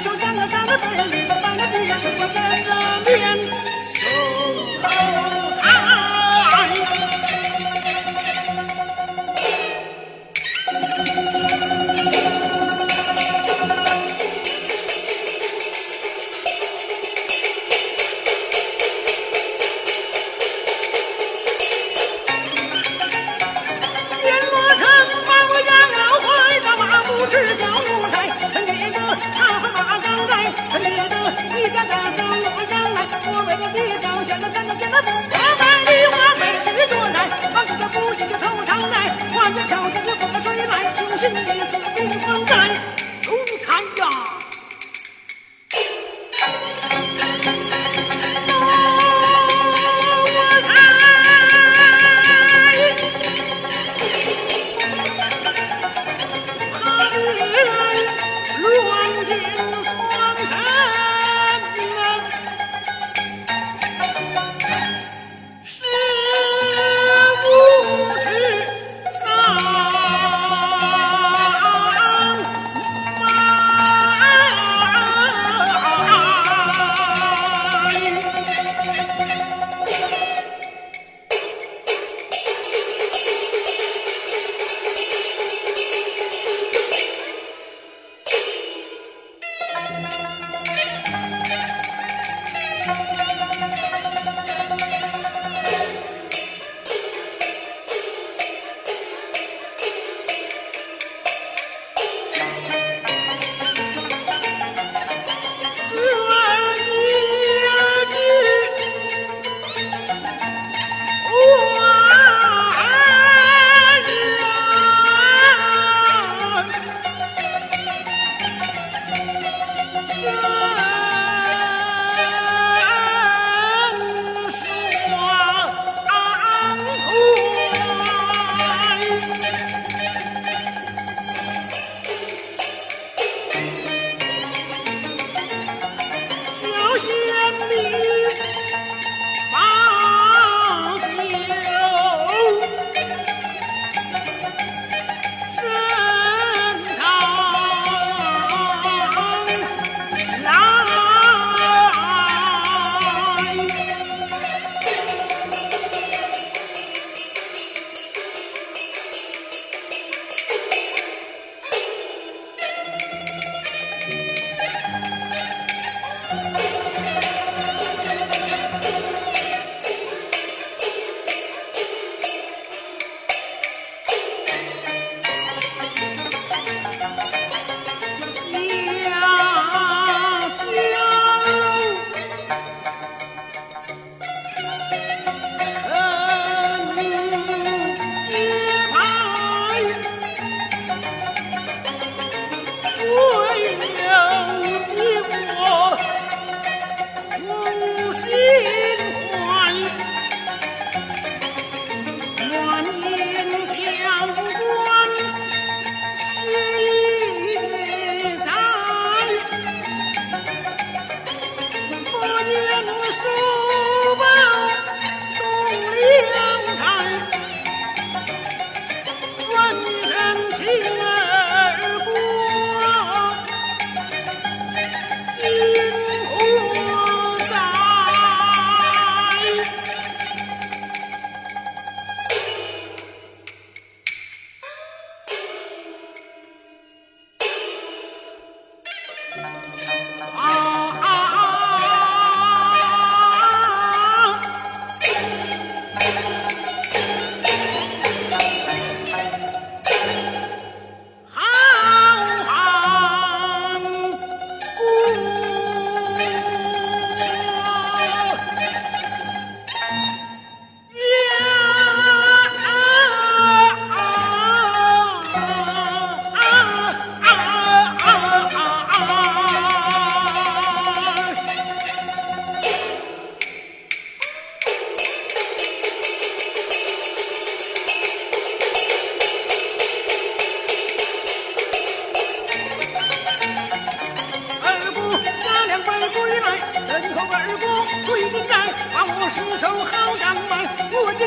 就干了，干了，干了。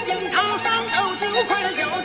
点堂上头，酒快乐。